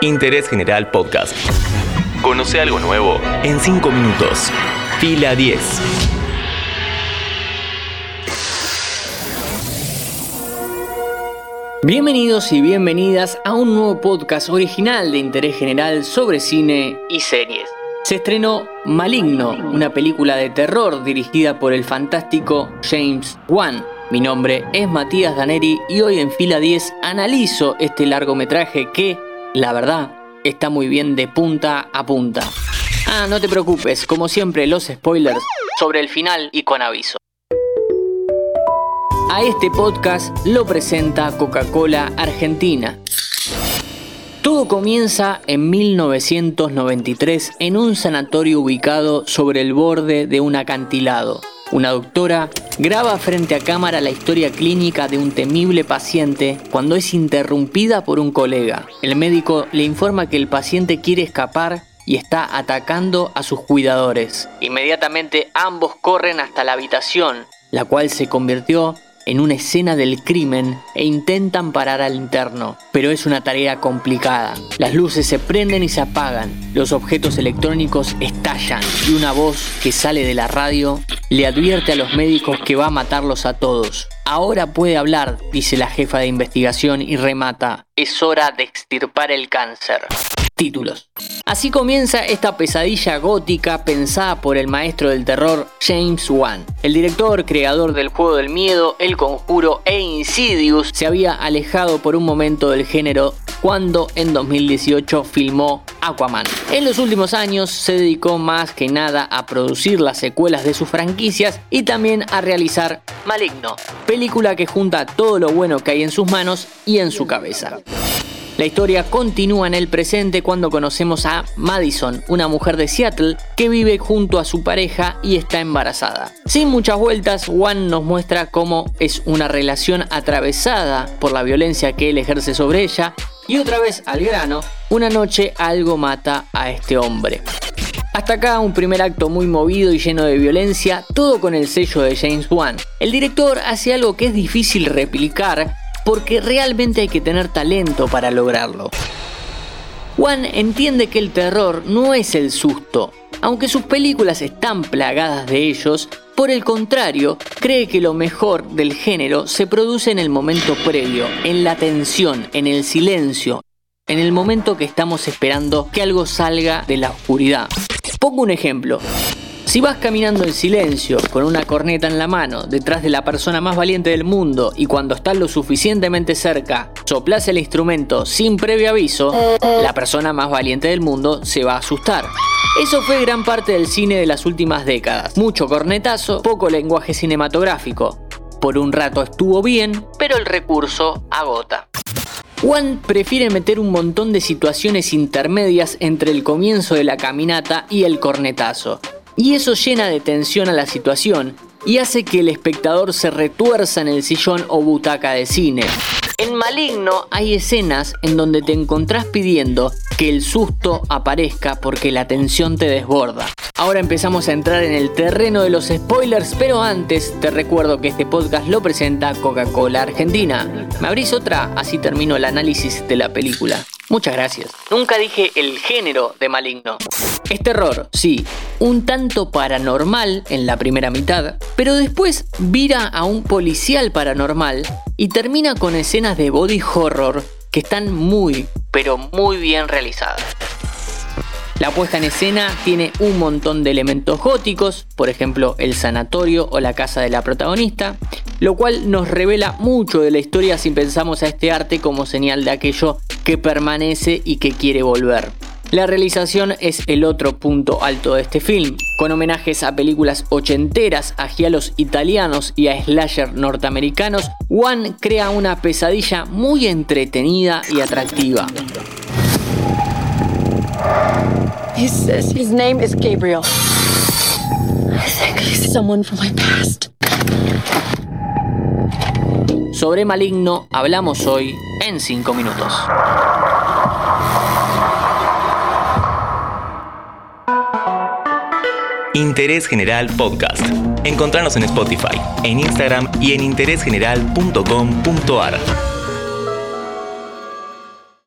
Interés General Podcast. Conoce algo nuevo en 5 minutos. Fila 10. Bienvenidos y bienvenidas a un nuevo podcast original de interés general sobre cine y series. Se estrenó Maligno, una película de terror dirigida por el fantástico James Wan. Mi nombre es Matías Daneri y hoy en fila 10 analizo este largometraje que, la verdad, está muy bien de punta a punta. Ah, no te preocupes, como siempre los spoilers sobre el final y con aviso. A este podcast lo presenta Coca-Cola Argentina. Todo comienza en 1993 en un sanatorio ubicado sobre el borde de un acantilado. Una doctora graba frente a cámara la historia clínica de un temible paciente cuando es interrumpida por un colega. El médico le informa que el paciente quiere escapar y está atacando a sus cuidadores. Inmediatamente ambos corren hasta la habitación, la cual se convirtió en una escena del crimen e intentan parar al interno, pero es una tarea complicada. Las luces se prenden y se apagan, los objetos electrónicos estallan y una voz que sale de la radio le advierte a los médicos que va a matarlos a todos. Ahora puede hablar, dice la jefa de investigación y remata. Es hora de extirpar el cáncer. Títulos. Así comienza esta pesadilla gótica pensada por el maestro del terror James Wan. El director, creador del juego del miedo, El Conjuro e Insidious, se había alejado por un momento del género cuando en 2018 filmó Aquaman. En los últimos años se dedicó más que nada a producir las secuelas de sus franquicias y también a realizar Maligno, película que junta todo lo bueno que hay en sus manos y en su cabeza. La historia continúa en el presente cuando conocemos a Madison, una mujer de Seattle que vive junto a su pareja y está embarazada. Sin muchas vueltas, Juan nos muestra cómo es una relación atravesada por la violencia que él ejerce sobre ella y otra vez al grano, una noche algo mata a este hombre. Hasta acá un primer acto muy movido y lleno de violencia, todo con el sello de James Wan. El director hace algo que es difícil replicar porque realmente hay que tener talento para lograrlo. Juan entiende que el terror no es el susto, aunque sus películas están plagadas de ellos, por el contrario, cree que lo mejor del género se produce en el momento previo, en la tensión, en el silencio, en el momento que estamos esperando que algo salga de la oscuridad. Pongo un ejemplo. Si vas caminando en silencio, con una corneta en la mano, detrás de la persona más valiente del mundo, y cuando estás lo suficientemente cerca, soplas el instrumento sin previo aviso, la persona más valiente del mundo se va a asustar. Eso fue gran parte del cine de las últimas décadas. Mucho cornetazo, poco lenguaje cinematográfico. Por un rato estuvo bien, pero el recurso agota. Juan prefiere meter un montón de situaciones intermedias entre el comienzo de la caminata y el cornetazo y eso llena de tensión a la situación y hace que el espectador se retuerza en el sillón o butaca de cine. En Maligno hay escenas en donde te encontrás pidiendo que el susto aparezca porque la tensión te desborda. Ahora empezamos a entrar en el terreno de los spoilers, pero antes te recuerdo que este podcast lo presenta Coca-Cola Argentina. ¿Me abrís otra? Así termino el análisis de la película. Muchas gracias. Nunca dije el género de maligno. Es terror, sí, un tanto paranormal en la primera mitad, pero después vira a un policial paranormal y termina con escenas de body horror que están muy, pero muy bien realizadas. La puesta en escena tiene un montón de elementos góticos, por ejemplo el sanatorio o la casa de la protagonista, lo cual nos revela mucho de la historia si pensamos a este arte como señal de aquello que permanece y que quiere volver. La realización es el otro punto alto de este film, con homenajes a películas ochenteras, a gialos italianos y a slasher norteamericanos, One crea una pesadilla muy entretenida y atractiva. He says his name is Gabriel. I think he's someone from my past. Sobre Maligno hablamos hoy en 5 minutos. Interés General Podcast. Encontrarnos en Spotify, en Instagram y en interésgeneral.com.ar.